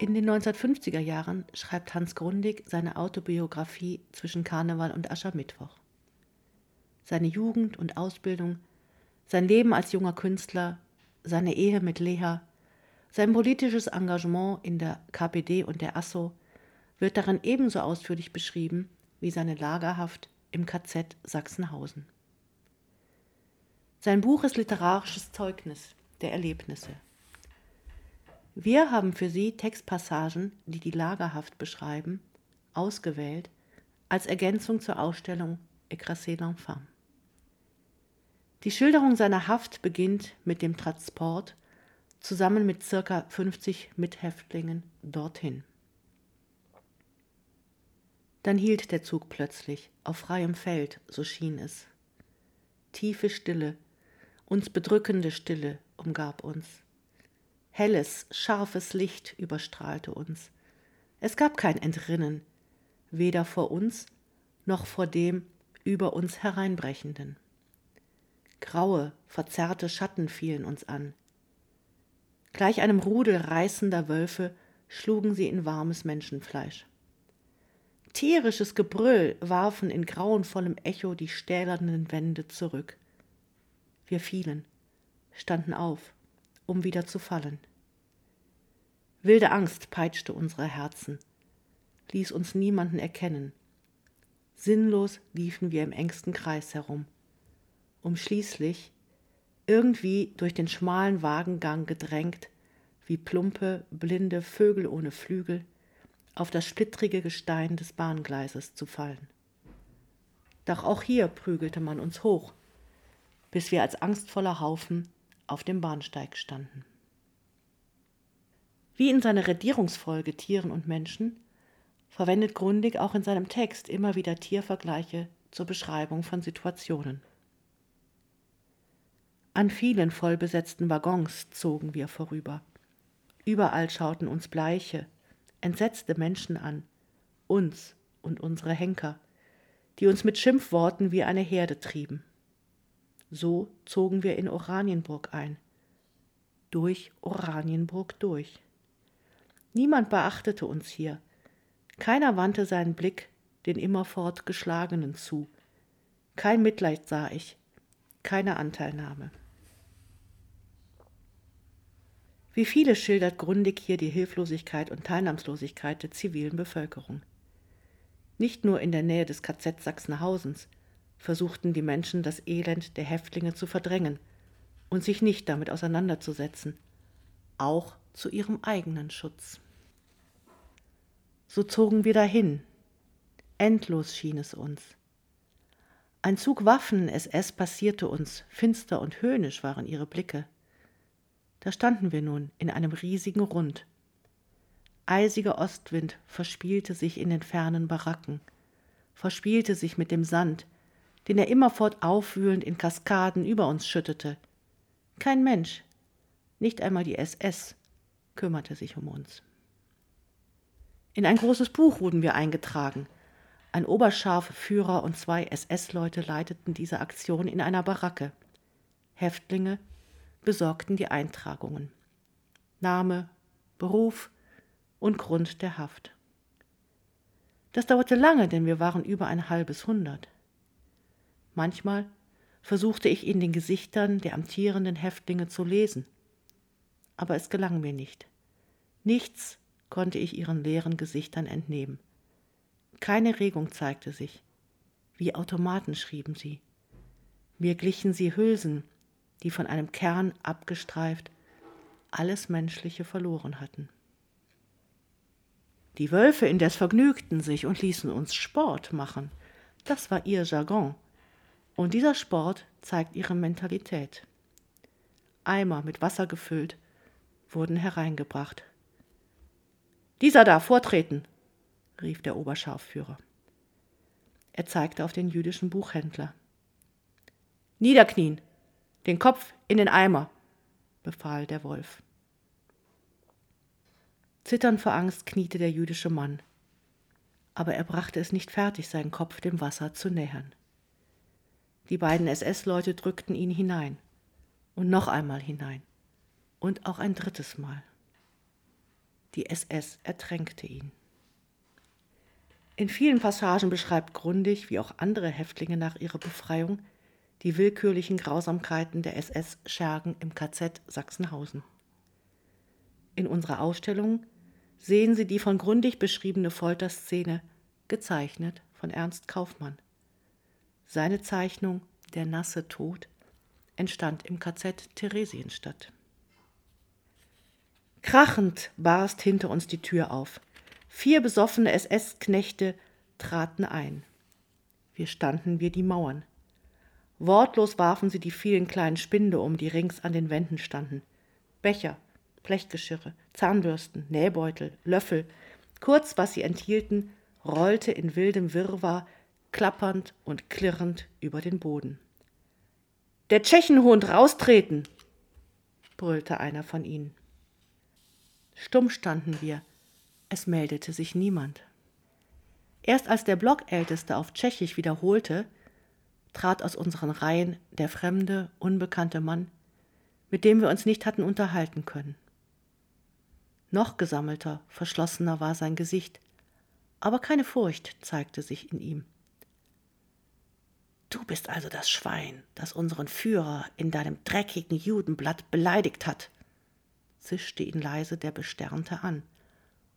In den 1950er Jahren schreibt Hans Grundig seine Autobiografie zwischen Karneval und Aschermittwoch. Seine Jugend und Ausbildung, sein Leben als junger Künstler, seine Ehe mit Lea, sein politisches Engagement in der KPD und der ASSO wird darin ebenso ausführlich beschrieben wie seine Lagerhaft im KZ Sachsenhausen. Sein Buch ist literarisches Zeugnis der Erlebnisse. Wir haben für Sie Textpassagen, die die Lagerhaft beschreiben, ausgewählt als Ergänzung zur Ausstellung Écrasé l'Enfant. Die Schilderung seiner Haft beginnt mit dem Transport zusammen mit circa 50 Mithäftlingen dorthin. Dann hielt der Zug plötzlich auf freiem Feld, so schien es. Tiefe Stille, uns bedrückende Stille umgab uns. Helles, scharfes Licht überstrahlte uns. Es gab kein Entrinnen, weder vor uns noch vor dem über uns hereinbrechenden. Graue, verzerrte Schatten fielen uns an. Gleich einem Rudel reißender Wölfe schlugen sie in warmes Menschenfleisch. Tierisches Gebrüll warfen in grauenvollem Echo die stählernen Wände zurück. Wir fielen, standen auf, um wieder zu fallen. Wilde Angst peitschte unsere Herzen, ließ uns niemanden erkennen. Sinnlos liefen wir im engsten Kreis herum, um schließlich, irgendwie durch den schmalen Wagengang gedrängt, wie plumpe, blinde Vögel ohne Flügel, auf das splittrige Gestein des Bahngleises zu fallen. Doch auch hier prügelte man uns hoch, bis wir als angstvoller Haufen auf dem Bahnsteig standen. Wie in seiner Redierungsfolge Tieren und Menschen verwendet Grundig auch in seinem Text immer wieder Tiervergleiche zur Beschreibung von Situationen. An vielen vollbesetzten Waggons zogen wir vorüber. Überall schauten uns bleiche, entsetzte Menschen an, uns und unsere Henker, die uns mit Schimpfworten wie eine Herde trieben. So zogen wir in Oranienburg ein. Durch Oranienburg durch. Niemand beachtete uns hier. Keiner wandte seinen Blick den immerfort Geschlagenen zu. Kein Mitleid sah ich, keine Anteilnahme. Wie viele schildert Grundig hier die Hilflosigkeit und Teilnahmslosigkeit der zivilen Bevölkerung. Nicht nur in der Nähe des KZ Sachsenhausens, versuchten die Menschen das Elend der Häftlinge zu verdrängen und sich nicht damit auseinanderzusetzen, auch zu ihrem eigenen Schutz. So zogen wir dahin. Endlos schien es uns. Ein Zug Waffen-SS passierte uns, finster und höhnisch waren ihre Blicke. Da standen wir nun in einem riesigen Rund. Eisiger Ostwind verspielte sich in den fernen Baracken, verspielte sich mit dem Sand, den er immerfort aufwühlend in Kaskaden über uns schüttete. Kein Mensch, nicht einmal die SS, kümmerte sich um uns. In ein großes Buch wurden wir eingetragen. Ein Oberscharführer und zwei SS-Leute leiteten diese Aktion in einer Baracke. Häftlinge besorgten die Eintragungen. Name, Beruf und Grund der Haft. Das dauerte lange, denn wir waren über ein halbes Hundert. Manchmal versuchte ich in den Gesichtern der amtierenden Häftlinge zu lesen, aber es gelang mir nicht. Nichts konnte ich ihren leeren Gesichtern entnehmen. Keine Regung zeigte sich. Wie Automaten schrieben sie. Mir glichen sie Hülsen, die von einem Kern abgestreift alles Menschliche verloren hatten. Die Wölfe indes vergnügten sich und ließen uns Sport machen. Das war ihr Jargon. Und dieser Sport zeigt ihre Mentalität. Eimer mit Wasser gefüllt wurden hereingebracht. Dieser da, vortreten, rief der Oberscharführer. Er zeigte auf den jüdischen Buchhändler. Niederknien, den Kopf in den Eimer, befahl der Wolf. Zitternd vor Angst kniete der jüdische Mann, aber er brachte es nicht fertig, seinen Kopf dem Wasser zu nähern. Die beiden SS-Leute drückten ihn hinein und noch einmal hinein und auch ein drittes Mal. Die SS ertränkte ihn. In vielen Passagen beschreibt Grundig, wie auch andere Häftlinge nach ihrer Befreiung, die willkürlichen Grausamkeiten der SS-Schergen im KZ Sachsenhausen. In unserer Ausstellung sehen Sie die von Grundig beschriebene Folterszene, gezeichnet von Ernst Kaufmann. Seine Zeichnung Der nasse Tod entstand im KZ Theresienstadt. Krachend barst hinter uns die Tür auf. Vier besoffene SS-Knechte traten ein. Wir standen wie die Mauern. Wortlos warfen sie die vielen kleinen Spinde um, die rings an den Wänden standen. Becher, Blechgeschirre, Zahnbürsten, Nähbeutel, Löffel, kurz was sie enthielten, rollte in wildem Wirrwarr klappernd und klirrend über den Boden. Der Tschechenhund raustreten! brüllte einer von ihnen. Stumm standen wir. Es meldete sich niemand. Erst als der Blockälteste auf Tschechisch wiederholte, trat aus unseren Reihen der fremde, unbekannte Mann, mit dem wir uns nicht hatten unterhalten können. Noch gesammelter, verschlossener war sein Gesicht, aber keine Furcht zeigte sich in ihm. Du bist also das Schwein, das unseren Führer in deinem dreckigen Judenblatt beleidigt hat, zischte ihn leise der Besternte an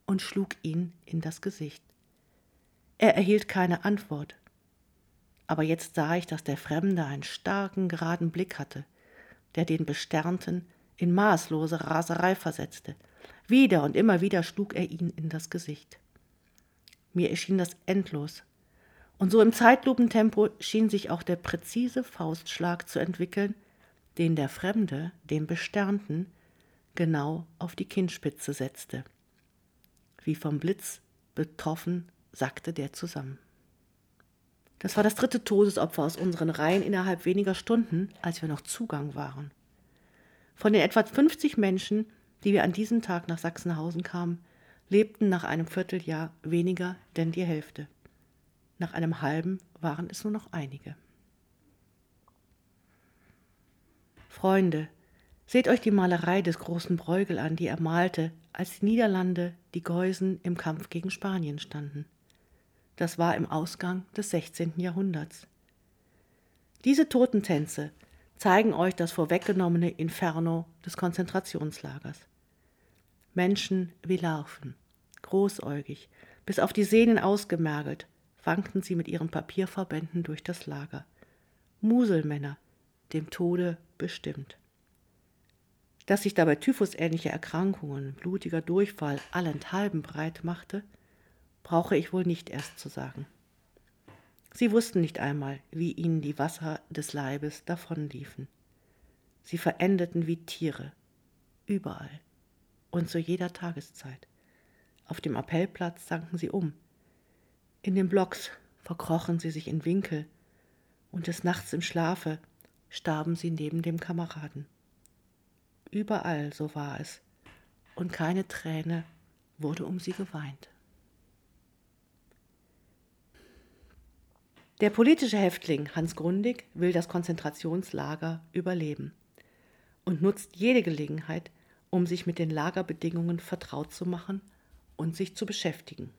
und schlug ihn in das Gesicht. Er erhielt keine Antwort. Aber jetzt sah ich, dass der Fremde einen starken, geraden Blick hatte, der den Besternten in maßlose Raserei versetzte. Wieder und immer wieder schlug er ihn in das Gesicht. Mir erschien das endlos. Und so im Zeitlupentempo schien sich auch der präzise Faustschlag zu entwickeln, den der Fremde dem Besternten genau auf die Kinnspitze setzte. Wie vom Blitz betroffen sackte der zusammen. Das war das dritte Todesopfer aus unseren Reihen innerhalb weniger Stunden, als wir noch Zugang waren. Von den etwa 50 Menschen, die wir an diesem Tag nach Sachsenhausen kamen, lebten nach einem Vierteljahr weniger denn die Hälfte. Nach einem halben waren es nur noch einige. Freunde, Seht euch die Malerei des großen Bruegel an, die er malte, als die Niederlande, die Geusen im Kampf gegen Spanien standen. Das war im Ausgang des 16. Jahrhunderts. Diese Totentänze zeigen euch das vorweggenommene Inferno des Konzentrationslagers. Menschen wie Larven, großäugig, bis auf die Sehnen ausgemergelt, wankten sie mit ihren Papierverbänden durch das Lager. Muselmänner, dem Tode bestimmt. Dass sich dabei typhusähnliche Erkrankungen, blutiger Durchfall allenthalben breit machte, brauche ich wohl nicht erst zu sagen. Sie wussten nicht einmal, wie ihnen die Wasser des Leibes davonliefen. Sie verendeten wie Tiere, überall und zu jeder Tageszeit. Auf dem Appellplatz sanken sie um. In den Blocks verkrochen sie sich in Winkel, und des Nachts im Schlafe starben sie neben dem Kameraden. Überall so war es, und keine Träne wurde um sie geweint. Der politische Häftling Hans Grundig will das Konzentrationslager überleben und nutzt jede Gelegenheit, um sich mit den Lagerbedingungen vertraut zu machen und sich zu beschäftigen.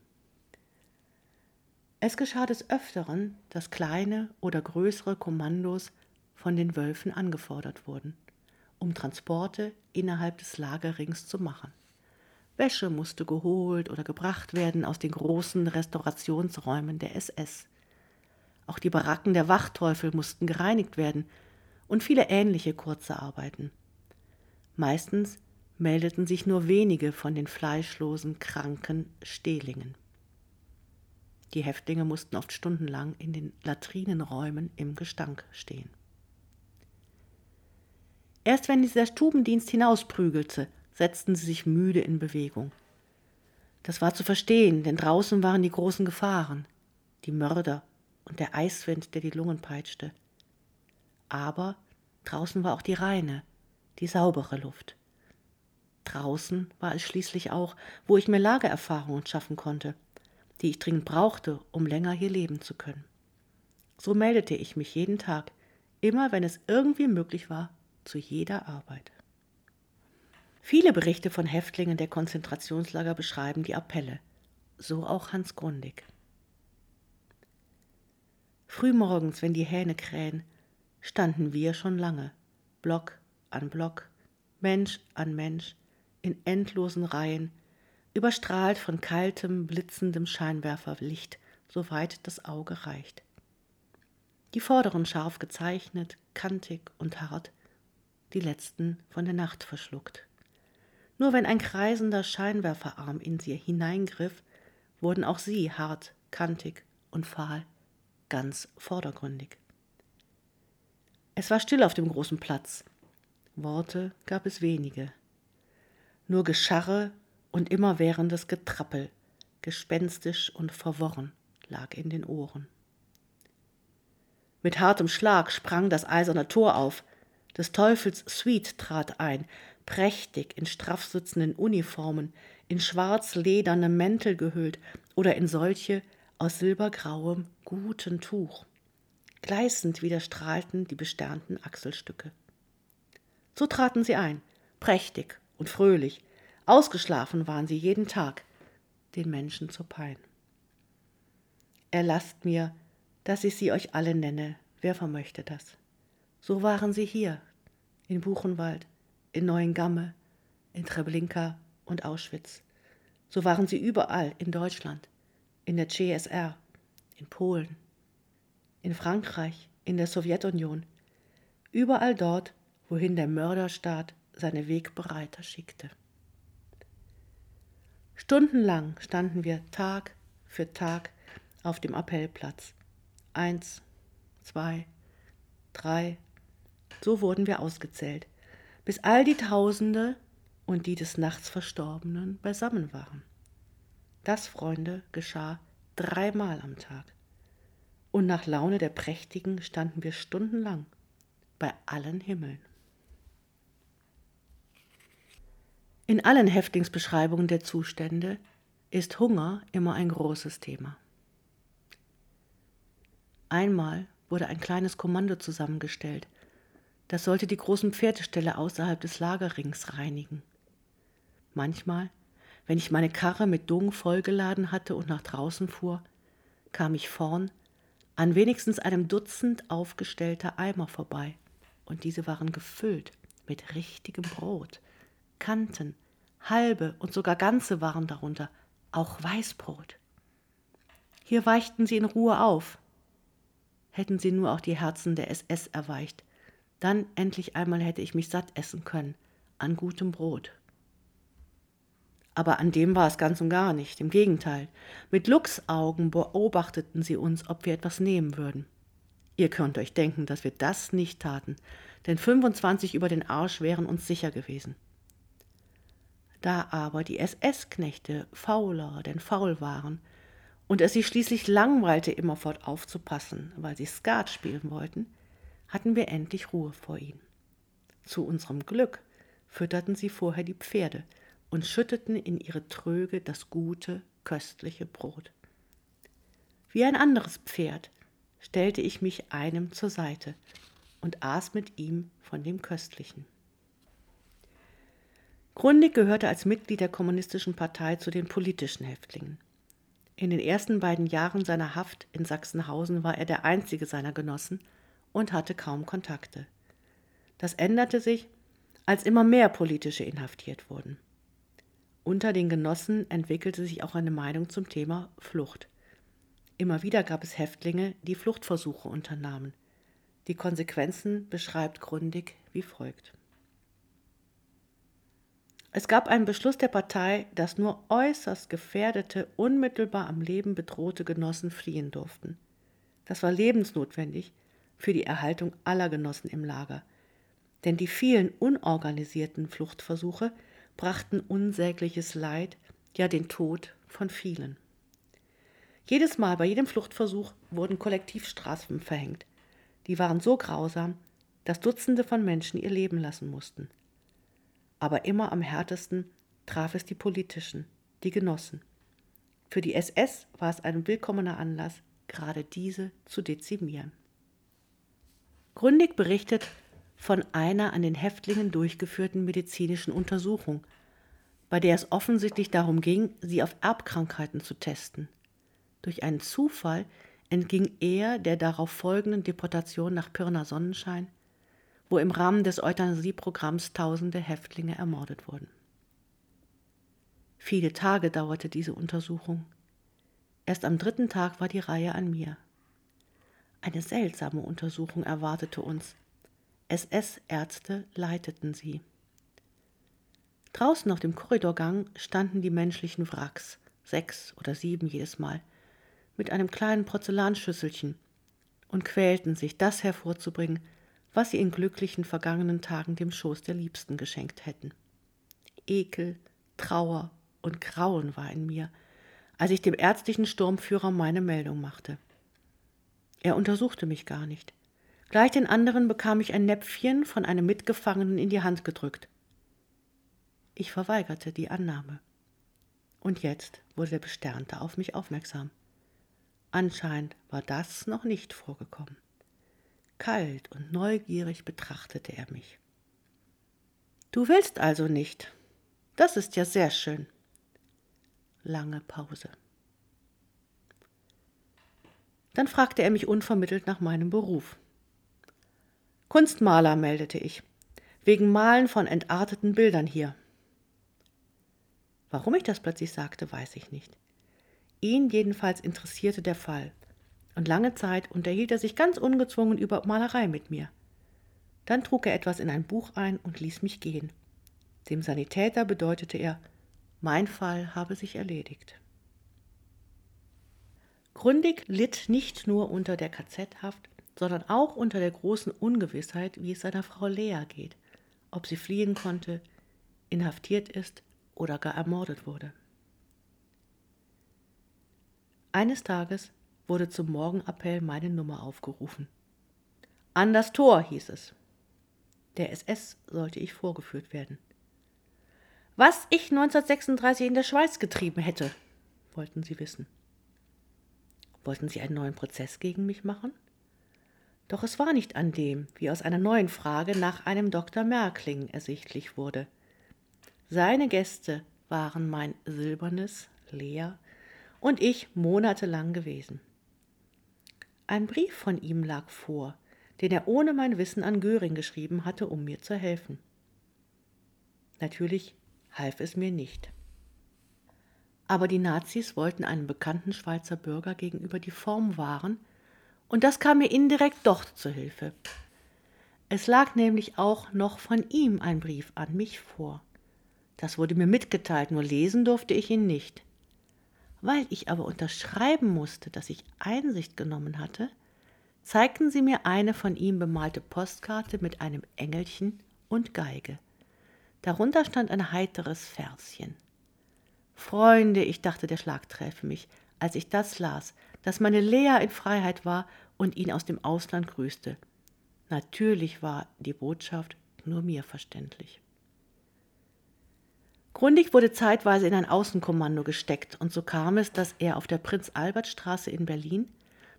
Es geschah des Öfteren, dass kleine oder größere Kommandos von den Wölfen angefordert wurden um Transporte innerhalb des Lagerrings zu machen. Wäsche musste geholt oder gebracht werden aus den großen Restaurationsräumen der SS. Auch die Baracken der Wachteufel mussten gereinigt werden und viele ähnliche kurze Arbeiten. Meistens meldeten sich nur wenige von den fleischlosen, kranken Stehlingen. Die Häftlinge mussten oft stundenlang in den Latrinenräumen im Gestank stehen. Erst wenn dieser Stubendienst hinausprügelte, setzten sie sich müde in Bewegung. Das war zu verstehen, denn draußen waren die großen Gefahren, die Mörder und der Eiswind, der die Lungen peitschte. Aber draußen war auch die reine, die saubere Luft. Draußen war es schließlich auch, wo ich mir Lagererfahrungen schaffen konnte, die ich dringend brauchte, um länger hier leben zu können. So meldete ich mich jeden Tag, immer wenn es irgendwie möglich war, zu jeder Arbeit. Viele Berichte von Häftlingen der Konzentrationslager beschreiben die Appelle, so auch Hans Grundig. Frühmorgens, wenn die Hähne krähen, standen wir schon lange, Block an Block, Mensch an Mensch, in endlosen Reihen, überstrahlt von kaltem, blitzendem Scheinwerferlicht, soweit das Auge reicht. Die vorderen scharf gezeichnet, kantig und hart, die letzten von der Nacht verschluckt. Nur wenn ein kreisender Scheinwerferarm in sie hineingriff, wurden auch sie hart, kantig und fahl, ganz vordergründig. Es war still auf dem großen Platz. Worte gab es wenige. Nur Gescharre und immerwährendes Getrappel, gespenstisch und verworren, lag in den Ohren. Mit hartem Schlag sprang das eiserne Tor auf. Des Teufels Suite trat ein, prächtig in straff sitzenden Uniformen, in schwarz-lederne Mäntel gehüllt oder in solche aus silbergrauem, guten Tuch. Gleißend widerstrahlten die besternten Achselstücke. So traten sie ein, prächtig und fröhlich. Ausgeschlafen waren sie jeden Tag, den Menschen zur Pein. Erlasst mir, dass ich sie euch alle nenne, wer vermöchte das? So waren sie hier, in Buchenwald, in Neuengamme, in Treblinka und Auschwitz. So waren sie überall in Deutschland, in der CSR, in Polen, in Frankreich, in der Sowjetunion, überall dort, wohin der Mörderstaat seine Wegbereiter schickte. Stundenlang standen wir Tag für Tag auf dem Appellplatz. Eins, zwei, drei. So wurden wir ausgezählt, bis all die Tausende und die des Nachts Verstorbenen beisammen waren. Das, Freunde, geschah dreimal am Tag. Und nach Laune der Prächtigen standen wir stundenlang bei allen Himmeln. In allen Häftlingsbeschreibungen der Zustände ist Hunger immer ein großes Thema. Einmal wurde ein kleines Kommando zusammengestellt. Das sollte die großen Pferdeställe außerhalb des Lagerrings reinigen. Manchmal, wenn ich meine Karre mit Dung vollgeladen hatte und nach draußen fuhr, kam ich vorn an wenigstens einem Dutzend aufgestellter Eimer vorbei, und diese waren gefüllt mit richtigem Brot. Kanten, halbe und sogar ganze waren darunter, auch Weißbrot. Hier weichten sie in Ruhe auf, hätten sie nur auch die Herzen der SS erweicht. Dann endlich einmal hätte ich mich satt essen können an gutem Brot. Aber an dem war es ganz und gar nicht, im Gegenteil. Mit Luchsaugen beobachteten sie uns, ob wir etwas nehmen würden. Ihr könnt euch denken, dass wir das nicht taten, denn 25 über den Arsch wären uns sicher gewesen. Da aber die SS-Knechte fauler denn faul waren, und es sich schließlich langweilte, immerfort aufzupassen, weil sie Skat spielen wollten, hatten wir endlich Ruhe vor ihnen. Zu unserem Glück fütterten sie vorher die Pferde und schütteten in ihre Tröge das gute, köstliche Brot. Wie ein anderes Pferd stellte ich mich einem zur Seite und aß mit ihm von dem Köstlichen. Grundig gehörte als Mitglied der Kommunistischen Partei zu den politischen Häftlingen. In den ersten beiden Jahren seiner Haft in Sachsenhausen war er der einzige seiner Genossen und hatte kaum Kontakte. Das änderte sich, als immer mehr politische inhaftiert wurden. Unter den Genossen entwickelte sich auch eine Meinung zum Thema Flucht. Immer wieder gab es Häftlinge, die Fluchtversuche unternahmen. Die Konsequenzen beschreibt Grundig wie folgt. Es gab einen Beschluss der Partei, dass nur äußerst gefährdete, unmittelbar am Leben bedrohte Genossen fliehen durften. Das war lebensnotwendig für die Erhaltung aller Genossen im Lager, denn die vielen unorganisierten Fluchtversuche brachten unsägliches Leid, ja den Tod von vielen. Jedes Mal bei jedem Fluchtversuch wurden Kollektivstrafen verhängt. Die waren so grausam, dass Dutzende von Menschen ihr Leben lassen mussten aber immer am härtesten traf es die politischen, die Genossen. Für die SS war es ein willkommener Anlass, gerade diese zu dezimieren. Gründig berichtet von einer an den Häftlingen durchgeführten medizinischen Untersuchung, bei der es offensichtlich darum ging, sie auf Erbkrankheiten zu testen. Durch einen Zufall entging er der darauf folgenden Deportation nach Pirna Sonnenschein, wo im Rahmen des Euthanasieprogramms tausende Häftlinge ermordet wurden. Viele Tage dauerte diese Untersuchung. Erst am dritten Tag war die Reihe an mir. Eine seltsame Untersuchung erwartete uns. SS-Ärzte leiteten sie. Draußen auf dem Korridorgang standen die menschlichen Wracks, sechs oder sieben jedes Mal, mit einem kleinen Porzellanschüsselchen und quälten sich, das hervorzubringen, was sie in glücklichen vergangenen Tagen dem Schoß der Liebsten geschenkt hätten. Ekel, Trauer und Grauen war in mir, als ich dem ärztlichen Sturmführer meine Meldung machte. Er untersuchte mich gar nicht. Gleich den anderen bekam ich ein Näpfchen von einem Mitgefangenen in die Hand gedrückt. Ich verweigerte die Annahme. Und jetzt wurde der Besternte auf mich aufmerksam. Anscheinend war das noch nicht vorgekommen. Kalt und neugierig betrachtete er mich. Du willst also nicht. Das ist ja sehr schön. Lange Pause. Dann fragte er mich unvermittelt nach meinem Beruf. Kunstmaler, meldete ich, wegen Malen von entarteten Bildern hier. Warum ich das plötzlich sagte, weiß ich nicht. Ihn jedenfalls interessierte der Fall, und lange Zeit unterhielt er sich ganz ungezwungen über Malerei mit mir. Dann trug er etwas in ein Buch ein und ließ mich gehen. Dem Sanitäter bedeutete er, mein Fall habe sich erledigt. Grundig litt nicht nur unter der KZ-Haft, sondern auch unter der großen Ungewissheit, wie es seiner Frau Lea geht, ob sie fliehen konnte, inhaftiert ist oder gar ermordet wurde. Eines Tages wurde zum Morgenappell meine Nummer aufgerufen. An das Tor hieß es. Der SS sollte ich vorgeführt werden. Was ich 1936 in der Schweiz getrieben hätte, wollten sie wissen. Wollten sie einen neuen Prozess gegen mich machen? Doch es war nicht an dem, wie aus einer neuen Frage nach einem Dr. Merkling ersichtlich wurde. Seine Gäste waren mein silbernes, leer und ich monatelang gewesen. Ein Brief von ihm lag vor, den er ohne mein Wissen an Göring geschrieben hatte, um mir zu helfen. Natürlich half es mir nicht. Aber die Nazis wollten einem bekannten Schweizer Bürger gegenüber die Form wahren, und das kam mir indirekt doch zu Hilfe. Es lag nämlich auch noch von ihm ein Brief an mich vor. Das wurde mir mitgeteilt, nur lesen durfte ich ihn nicht. Weil ich aber unterschreiben musste, dass ich Einsicht genommen hatte, zeigten sie mir eine von ihm bemalte Postkarte mit einem Engelchen und Geige. Darunter stand ein heiteres Verschen. Freunde, ich dachte, der Schlag träfe mich, als ich das las, dass meine Lea in Freiheit war und ihn aus dem Ausland grüßte. Natürlich war die Botschaft nur mir verständlich. Grundig wurde zeitweise in ein Außenkommando gesteckt und so kam es, dass er auf der Prinz-Albert-Straße in Berlin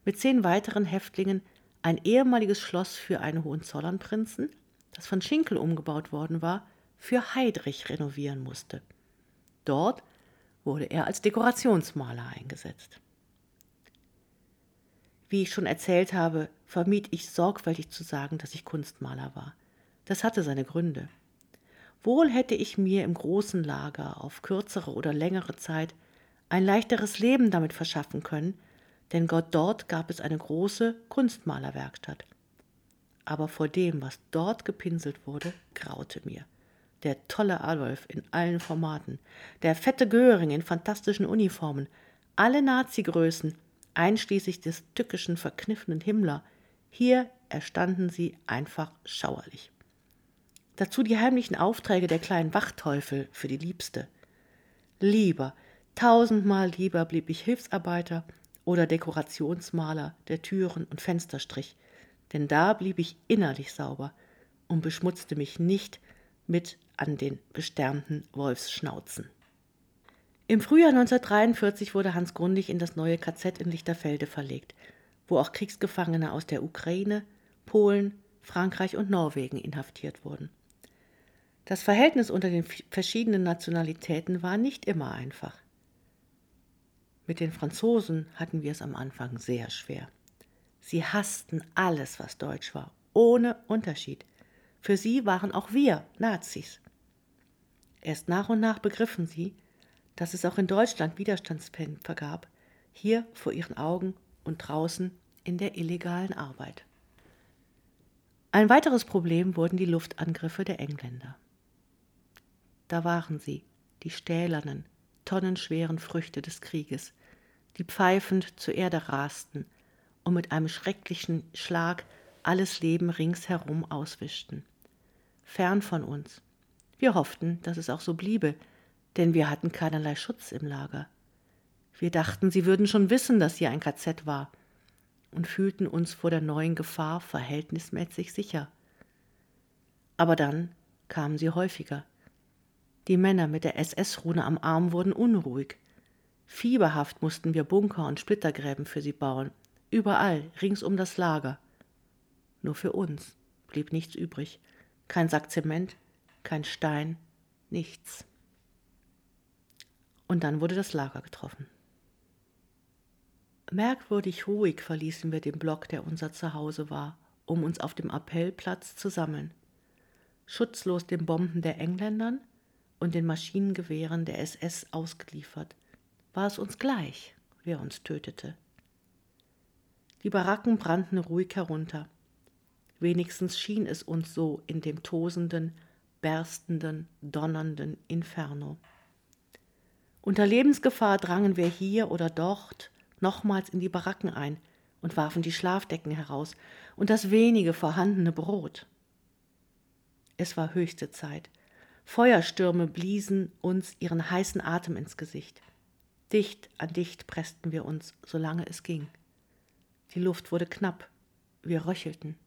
mit zehn weiteren Häftlingen ein ehemaliges Schloss für einen Hohenzollernprinzen, das von Schinkel umgebaut worden war, für Heidrich renovieren musste. Dort wurde er als Dekorationsmaler eingesetzt. Wie ich schon erzählt habe, vermied ich sorgfältig zu sagen, dass ich Kunstmaler war. Das hatte seine Gründe. Wohl hätte ich mir im großen Lager auf kürzere oder längere Zeit ein leichteres Leben damit verschaffen können, denn Gott dort gab es eine große Kunstmalerwerkstatt. Aber vor dem, was dort gepinselt wurde, graute mir. Der tolle Adolf in allen Formaten, der fette Göring in fantastischen Uniformen, alle Nazi-Größen, einschließlich des tückischen, verkniffenen Himmler, hier erstanden sie einfach schauerlich. Dazu die heimlichen Aufträge der kleinen Wachteufel für die Liebste. Lieber, tausendmal lieber blieb ich Hilfsarbeiter oder Dekorationsmaler, der Türen und Fenster strich, denn da blieb ich innerlich sauber und beschmutzte mich nicht mit an den besternten Wolfsschnauzen. Im Frühjahr 1943 wurde Hans Grundig in das neue KZ in Lichterfelde verlegt, wo auch Kriegsgefangene aus der Ukraine, Polen, Frankreich und Norwegen inhaftiert wurden. Das Verhältnis unter den verschiedenen Nationalitäten war nicht immer einfach. Mit den Franzosen hatten wir es am Anfang sehr schwer. Sie hassten alles, was deutsch war, ohne Unterschied. Für sie waren auch wir Nazis. Erst nach und nach begriffen sie, dass es auch in Deutschland Widerstandskämpfer gab, hier vor ihren Augen und draußen in der illegalen Arbeit. Ein weiteres Problem wurden die Luftangriffe der Engländer. Da waren sie, die stählernen, tonnenschweren Früchte des Krieges, die pfeifend zur Erde rasten und mit einem schrecklichen Schlag alles Leben ringsherum auswischten. Fern von uns. Wir hofften, dass es auch so bliebe, denn wir hatten keinerlei Schutz im Lager. Wir dachten, sie würden schon wissen, dass hier ein KZ war und fühlten uns vor der neuen Gefahr verhältnismäßig sicher. Aber dann kamen sie häufiger. Die Männer mit der SS-Rune am Arm wurden unruhig. Fieberhaft mussten wir Bunker und Splittergräben für sie bauen, überall, rings um das Lager. Nur für uns blieb nichts übrig. Kein Sack Zement, kein Stein, nichts. Und dann wurde das Lager getroffen. Merkwürdig ruhig verließen wir den Block, der unser Zuhause war, um uns auf dem Appellplatz zu sammeln. Schutzlos den Bomben der Engländern und den Maschinengewehren der SS ausgeliefert, war es uns gleich, wer uns tötete. Die Baracken brannten ruhig herunter. Wenigstens schien es uns so in dem tosenden, berstenden, donnernden Inferno. Unter Lebensgefahr drangen wir hier oder dort nochmals in die Baracken ein und warfen die Schlafdecken heraus und das wenige vorhandene Brot. Es war höchste Zeit, Feuerstürme bliesen uns ihren heißen Atem ins Gesicht. Dicht an dicht pressten wir uns, solange es ging. Die Luft wurde knapp, wir röchelten.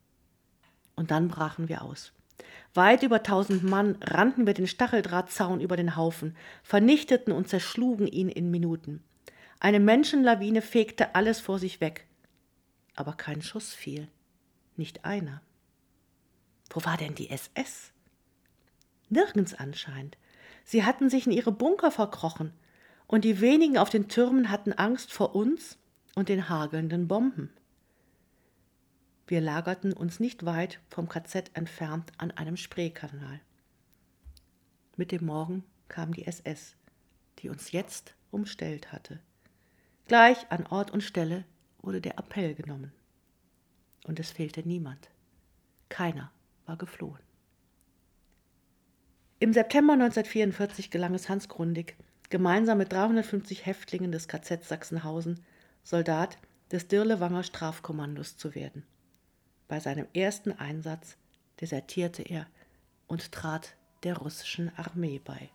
Und dann brachen wir aus. Weit über tausend Mann rannten wir den Stacheldrahtzaun über den Haufen, vernichteten und zerschlugen ihn in Minuten. Eine Menschenlawine fegte alles vor sich weg. Aber kein Schuss fiel. Nicht einer. Wo war denn die SS? Nirgends anscheinend. Sie hatten sich in ihre Bunker verkrochen, und die wenigen auf den Türmen hatten Angst vor uns und den hagelnden Bomben. Wir lagerten uns nicht weit vom KZ entfernt an einem Spreekanal. Mit dem Morgen kam die SS, die uns jetzt umstellt hatte. Gleich an Ort und Stelle wurde der Appell genommen. Und es fehlte niemand. Keiner war geflohen. Im September 1944 gelang es Hans Grundig, gemeinsam mit 350 Häftlingen des KZ Sachsenhausen Soldat des Dirlewanger Strafkommandos zu werden. Bei seinem ersten Einsatz desertierte er und trat der russischen Armee bei.